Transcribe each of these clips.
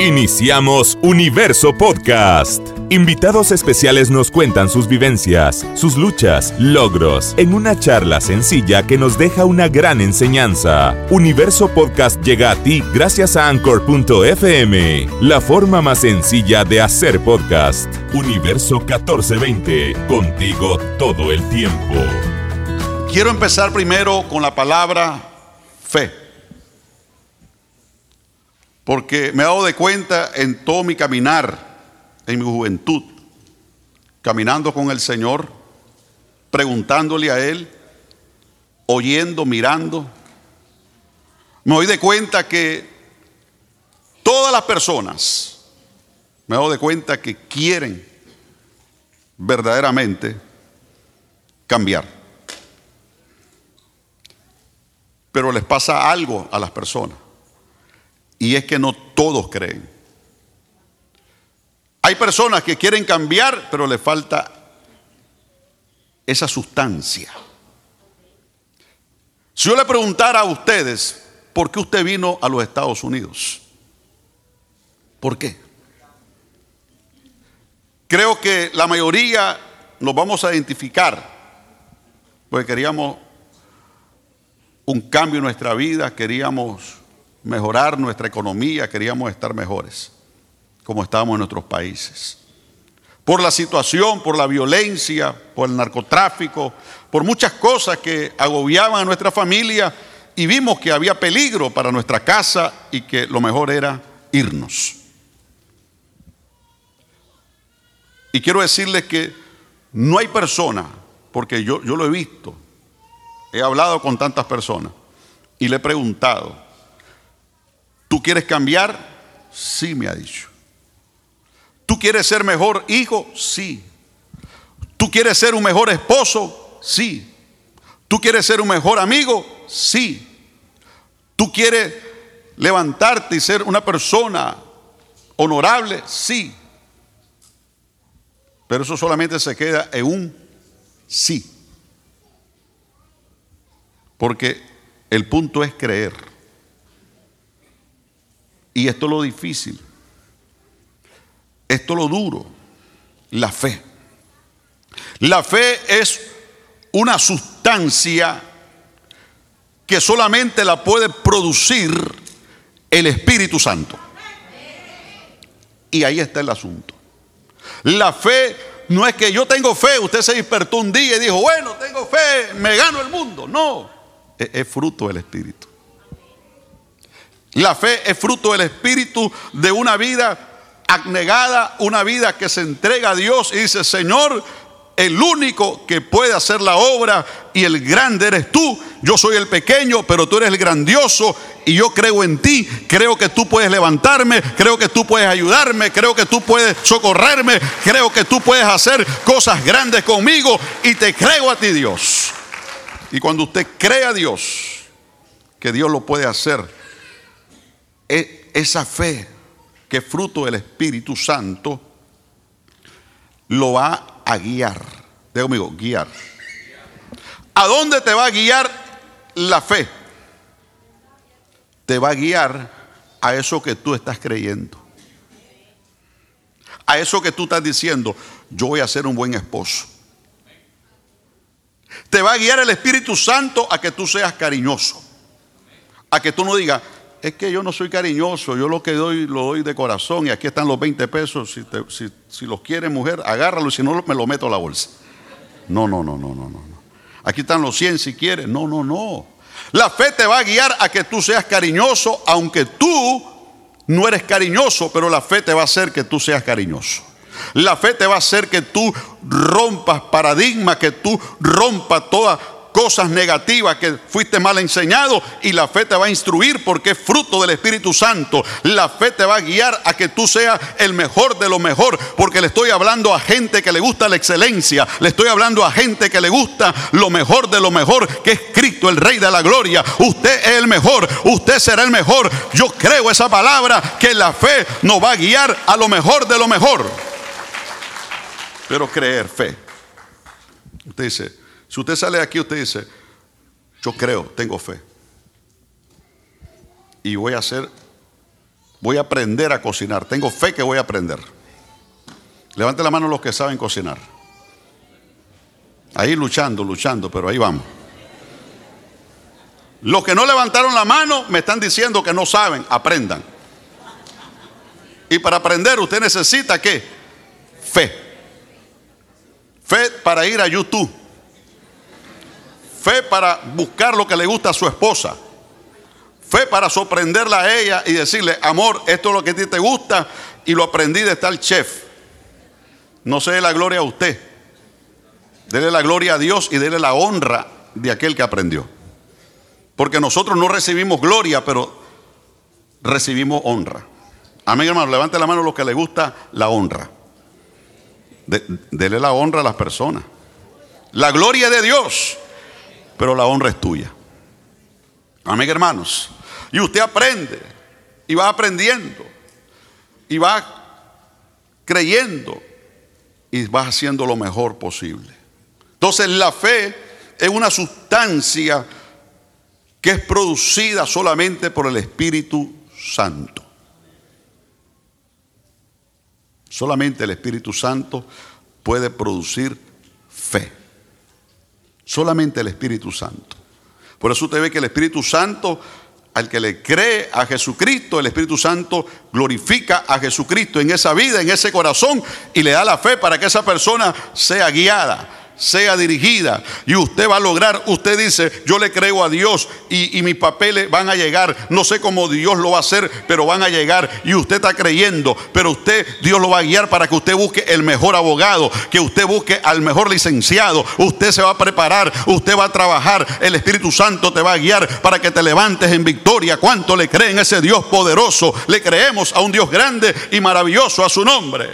Iniciamos Universo Podcast. Invitados especiales nos cuentan sus vivencias, sus luchas, logros, en una charla sencilla que nos deja una gran enseñanza. Universo Podcast llega a ti gracias a Anchor.fm, la forma más sencilla de hacer podcast. Universo 1420, contigo todo el tiempo. Quiero empezar primero con la palabra fe porque me he dado de cuenta en todo mi caminar, en mi juventud, caminando con el Señor, preguntándole a Él, oyendo, mirando, me doy de cuenta que todas las personas, me dado de cuenta que quieren verdaderamente cambiar. Pero les pasa algo a las personas. Y es que no todos creen. Hay personas que quieren cambiar, pero le falta esa sustancia. Si yo le preguntara a ustedes, ¿por qué usted vino a los Estados Unidos? ¿Por qué? Creo que la mayoría nos vamos a identificar, porque queríamos un cambio en nuestra vida, queríamos mejorar nuestra economía, queríamos estar mejores, como estábamos en nuestros países. Por la situación, por la violencia, por el narcotráfico, por muchas cosas que agobiaban a nuestra familia y vimos que había peligro para nuestra casa y que lo mejor era irnos. Y quiero decirles que no hay persona, porque yo, yo lo he visto, he hablado con tantas personas y le he preguntado, ¿Tú quieres cambiar? Sí, me ha dicho. ¿Tú quieres ser mejor hijo? Sí. ¿Tú quieres ser un mejor esposo? Sí. ¿Tú quieres ser un mejor amigo? Sí. ¿Tú quieres levantarte y ser una persona honorable? Sí. Pero eso solamente se queda en un sí. Porque el punto es creer. Y esto es lo difícil. Esto es lo duro. La fe. La fe es una sustancia que solamente la puede producir el Espíritu Santo. Y ahí está el asunto. La fe no es que yo tengo fe, usted se despertó un día y dijo, bueno, tengo fe, me gano el mundo. No, es, es fruto del Espíritu. La fe es fruto del Espíritu de una vida abnegada, una vida que se entrega a Dios y dice, Señor, el único que puede hacer la obra y el grande eres tú. Yo soy el pequeño, pero tú eres el grandioso y yo creo en ti. Creo que tú puedes levantarme, creo que tú puedes ayudarme, creo que tú puedes socorrerme, creo que tú puedes hacer cosas grandes conmigo y te creo a ti, Dios. Y cuando usted cree a Dios, que Dios lo puede hacer, esa fe que es fruto del Espíritu Santo lo va a guiar. Digo conmigo, guiar. ¿A dónde te va a guiar la fe? Te va a guiar a eso que tú estás creyendo. A eso que tú estás diciendo, yo voy a ser un buen esposo. Te va a guiar el Espíritu Santo a que tú seas cariñoso. A que tú no digas, es que yo no soy cariñoso, yo lo que doy lo doy de corazón y aquí están los 20 pesos, si, los quiere mujer, agárralo si no me lo meto a la bolsa. No, no, no, no, no, no. Aquí están los 100 si quieres. No, no, no. La fe te va a guiar a que tú seas cariñoso, aunque tú no eres cariñoso, pero la fe te va a hacer que tú seas cariñoso. La fe te va a hacer que tú rompas paradigmas, que tú rompas toda cosas negativas que fuiste mal enseñado y la fe te va a instruir porque es fruto del Espíritu Santo. La fe te va a guiar a que tú seas el mejor de lo mejor porque le estoy hablando a gente que le gusta la excelencia, le estoy hablando a gente que le gusta lo mejor de lo mejor que es Cristo, el Rey de la Gloria. Usted es el mejor, usted será el mejor. Yo creo esa palabra que la fe nos va a guiar a lo mejor de lo mejor. Pero creer, fe. Usted dice, si usted sale aquí, usted dice, yo creo, tengo fe. Y voy a hacer Voy a aprender a cocinar. Tengo fe que voy a aprender. Levante la mano los que saben cocinar. Ahí luchando, luchando, pero ahí vamos. Los que no levantaron la mano me están diciendo que no saben, aprendan. Y para aprender usted necesita qué? Fe. Fe para ir a YouTube. Fe para buscar lo que le gusta a su esposa. Fe para sorprenderla a ella y decirle, amor, esto es lo que a ti te gusta y lo aprendí de tal chef. No se dé la gloria a usted. Dele la gloria a Dios y dele la honra de aquel que aprendió. Porque nosotros no recibimos gloria, pero recibimos honra. Amén, hermano. Levante la mano a los que le gusta la honra. dele la honra a las personas. La gloria de Dios, pero la honra es tuya. Amén, hermanos. Y usted aprende y va aprendiendo y va creyendo y va haciendo lo mejor posible. Entonces la fe es una sustancia que es producida solamente por el Espíritu Santo. Solamente el Espíritu Santo puede producir fe. Solamente el Espíritu Santo. Por eso usted ve que el Espíritu Santo, al que le cree a Jesucristo, el Espíritu Santo glorifica a Jesucristo en esa vida, en ese corazón, y le da la fe para que esa persona sea guiada sea dirigida y usted va a lograr, usted dice, yo le creo a Dios y, mis papeles van a llegar, no sé cómo Dios lo va a hacer, pero van a llegar y usted está creyendo, pero usted, Dios lo va a guiar para que usted busque el mejor abogado, que usted busque al mejor licenciado, usted se va a preparar, usted va a trabajar, el Espíritu Santo te va a guiar para que te levantes en victoria. ¿Cuánto le creen a ese Dios poderoso? Le creemos a un Dios grande y maravilloso a su nombre.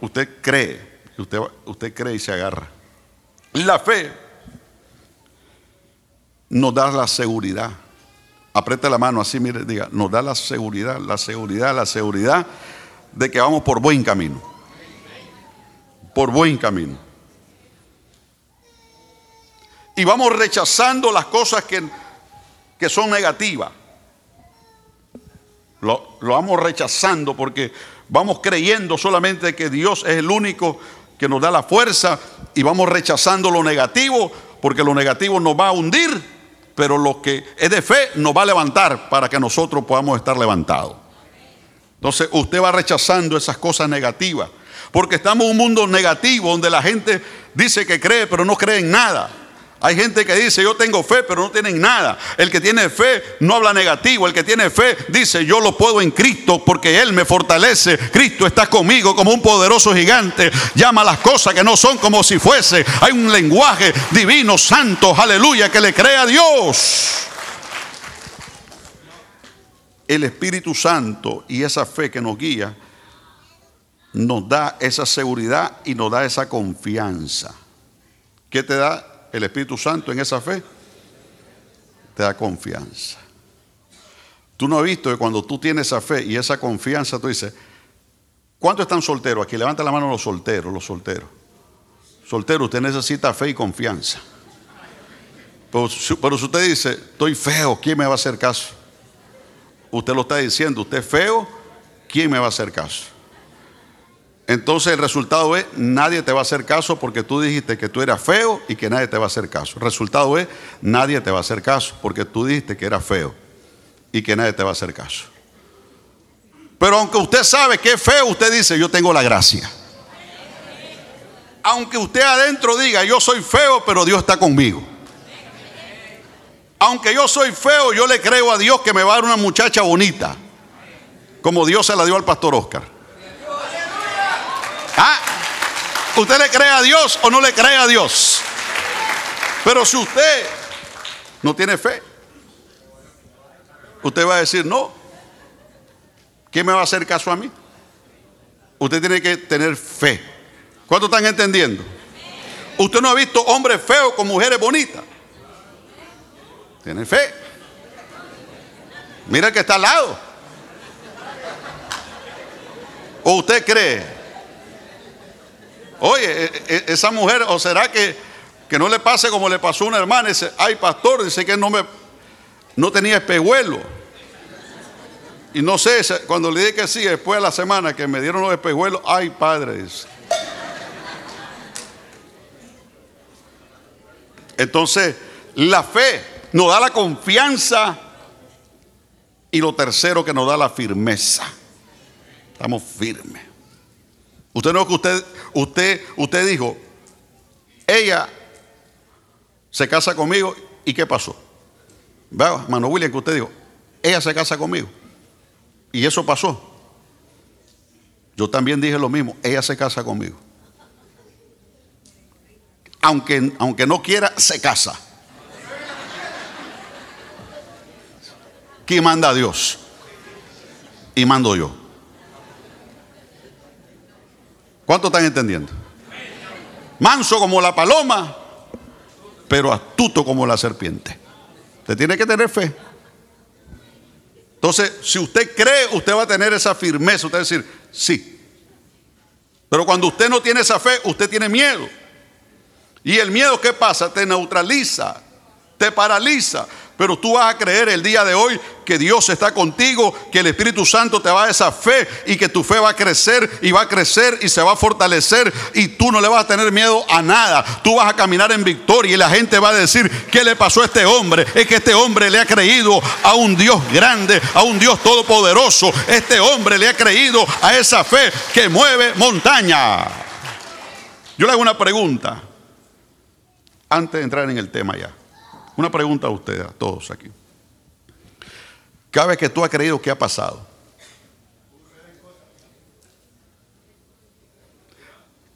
Usted cree usted, usted cree y se agarra. La fe nos da la seguridad. Apriete la mano así, mire, diga, nos da la seguridad, la seguridad, la seguridad de que vamos por buen camino. Por buen camino. Y vamos rechazando las cosas que, que son negativas. Lo, lo, vamos rechazando porque vamos creyendo solamente que Dios es el único que nos da la fuerza y vamos rechazando lo negativo, porque lo negativo nos va a hundir, pero lo que es de fe nos va a levantar para que nosotros podamos estar levantados. Entonces usted va rechazando esas cosas negativas, porque estamos en un mundo negativo donde la gente dice que cree, pero no cree en nada. Hay gente que dice, yo tengo fe, pero no tienen nada. El que tiene fe no habla negativo. El que tiene fe dice, yo lo puedo en Cristo porque Él me fortalece. Cristo está conmigo como un poderoso gigante. Llama las cosas que no son como si fuese. Hay un lenguaje divino, santo, aleluya, que le crea a Dios. El Espíritu Santo y esa fe que nos guía nos da esa seguridad y nos da esa confianza. ¿Qué te da el Espíritu Santo en esa fe, te da confianza. Tú no has visto que cuando tú tienes esa fe y esa confianza, tú dices, ¿cuántos están solteros aquí? Levanta la mano los solteros, los solteros. Soltero, usted necesita fe y confianza. Pero, pero, si usted dice, estoy feo, ¿quién me va a hacer caso? Usted lo está diciendo, usted es feo, ¿quién me va a hacer caso? Entonces el resultado es, nadie te va a hacer caso porque tú dijiste que tú eras feo y que nadie te va a hacer caso. El resultado es, nadie te va a hacer caso porque tú dijiste que eras feo y que nadie te va a hacer caso. Pero aunque usted sabe que es feo, usted dice, yo tengo la gracia. Aunque usted adentro diga, yo soy feo, pero Dios está conmigo. Aunque yo soy feo, yo le creo a Dios que me va a dar una muchacha bonita, como Dios se la dio al pastor Oscar. ¿Ah? ¿Usted le cree a Dios o no le cree a Dios? Pero si usted no tiene fe, usted va a decir, no, ¿quién me va a hacer caso a mí? Usted tiene que tener fe. ¿Cuánto están entendiendo? Usted no ha visto hombres feos con mujeres bonitas. Tiene fe. Mira que está al lado. ¿O usted cree Oye, e, e, esa mujer, ¿o será que, que no le pase como le pasó a una hermana? Dice, ay pastor, dice que no me no tenía espejuelo. Y no sé, cuando le dije que sí, después de la semana que me dieron los espejuelos, ay padres. Entonces, la fe nos da la confianza y lo tercero que nos da la firmeza. Estamos firmes. Usted no que usted, usted, usted dijo, ella se casa conmigo y ¿qué pasó? Vea, Mano William, que usted dijo, ella se casa conmigo. Y eso pasó. Yo también dije lo mismo, ella se casa conmigo. Aunque, aunque no quiera, se casa. ¿Quién manda a Dios? Y mando yo. ¿Cuánto están entendiendo? Manso como la paloma, pero astuto como la serpiente. Usted tiene que tener fe. Entonces, si usted cree, usted va a tener esa firmeza. Usted va a decir, sí. Pero cuando usted no tiene esa fe, usted tiene miedo. Y el miedo, ¿qué pasa? Te neutraliza, te paraliza. Pero tú vas a creer el día de hoy que Dios está contigo, que el Espíritu Santo te va a esa fe y que tu fe va a crecer y va a crecer y se va a fortalecer y tú no le vas a tener miedo a nada. Tú vas a caminar en victoria y la gente va a decir, ¿qué le pasó a este hombre? Es que este hombre le ha creído a un Dios grande, a un Dios todopoderoso. Este hombre le ha creído a esa fe que mueve montaña. Yo le hago una pregunta antes de entrar en el tema ya. Una pregunta a ustedes, a todos aquí. Cada vez que tú has creído, ¿qué ha pasado?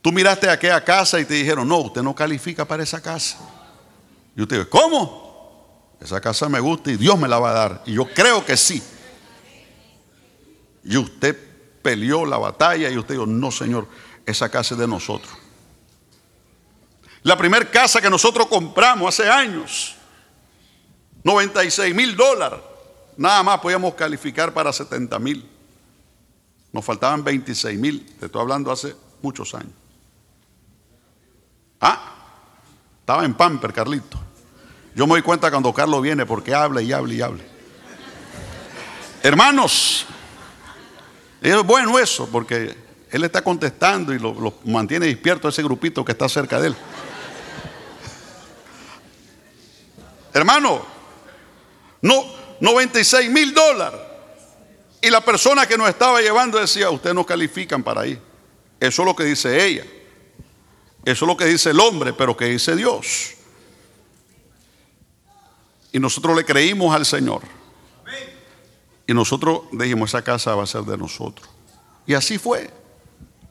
Tú miraste a aquella casa y te dijeron, no, usted no califica para esa casa. Y usted dice, ¿cómo? Esa casa me gusta y Dios me la va a dar. Y yo creo que sí. Y usted peleó la batalla y usted dijo, no, Señor, esa casa es de nosotros. La primera casa que nosotros compramos hace años, 96 mil dólares. Nada más podíamos calificar para 70 mil. Nos faltaban 26 mil. Te estoy hablando hace muchos años. Ah, estaba en Pamper, Carlito. Yo me doy cuenta cuando Carlos viene porque habla y habla y habla. Hermanos, es bueno eso porque él está contestando y lo, mantiene despierto ese grupito que está cerca de él. Hermano, no, 96 mil dólares. Y la persona que nos estaba llevando decía, ustedes no califican para ahí. Eso es lo que dice ella. Eso es lo que dice el hombre, pero que dice Dios. Y nosotros le creímos al Señor. Y nosotros dijimos, esa casa va a ser de nosotros. Y así fue.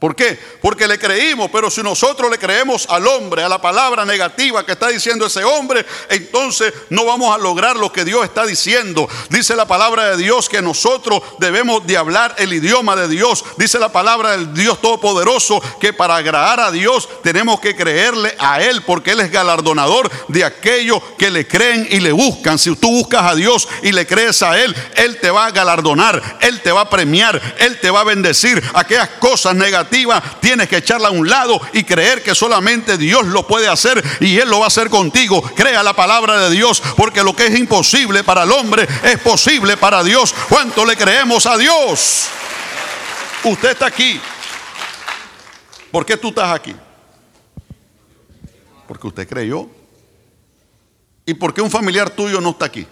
¿Por qué? Porque le creímos, pero si nosotros le creemos al hombre, a la palabra negativa que está diciendo ese hombre, entonces no vamos a lograr lo que Dios está diciendo. Dice la palabra de Dios que nosotros debemos de hablar el idioma de Dios. Dice la palabra del Dios Todopoderoso que para agradar a Dios tenemos que creerle a Él, porque Él es galardonador de aquellos que le creen y le buscan. Si tú buscas a Dios y le crees a Él, Él te va a galardonar, Él te va a premiar, Él te va a bendecir. Aquellas cosas negativas tienes que echarla a un lado y creer que solamente Dios lo puede hacer y Él lo va a hacer contigo. Crea la palabra de Dios, porque lo que es imposible para el hombre es posible para Dios. ¿Cuánto le creemos a Dios? Usted está aquí. ¿Por qué tú estás aquí? Porque usted creyó. ¿Y por qué un familiar tuyo no está aquí?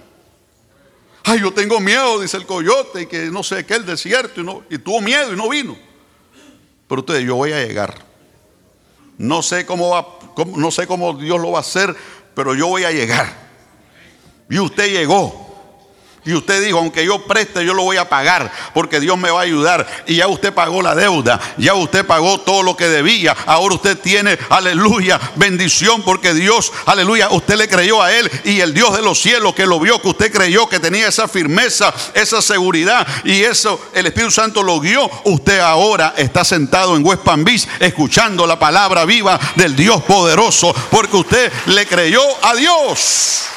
Ay, yo tengo miedo, dice el coyote, y que no sé qué, el desierto, y, tuvo miedo y no vino. Pero ustedes, yo voy a llegar. No sé cómo va, no sé cómo Dios lo va a hacer, pero yo voy a llegar. Y usted llegó. Y usted dijo, aunque yo preste, yo lo voy a pagar, porque Dios me va a ayudar. Y ya usted pagó la deuda, ya usted pagó todo lo que debía. Ahora usted tiene, aleluya, bendición, porque Dios, aleluya, usted le creyó a Él. Y el Dios de los cielos que lo vio, que usted creyó, que tenía esa firmeza, esa seguridad. Y eso, el Espíritu Santo lo guió. Usted ahora está sentado en West Palm escuchando la palabra viva del Dios poderoso, porque usted le creyó a Dios.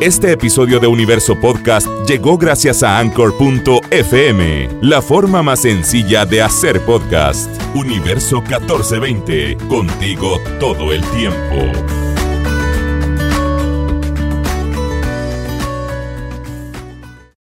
Este episodio de Universo Podcast llegó gracias a Anchor.fm, la forma más sencilla de hacer podcast. Universo 1420, contigo todo el tiempo.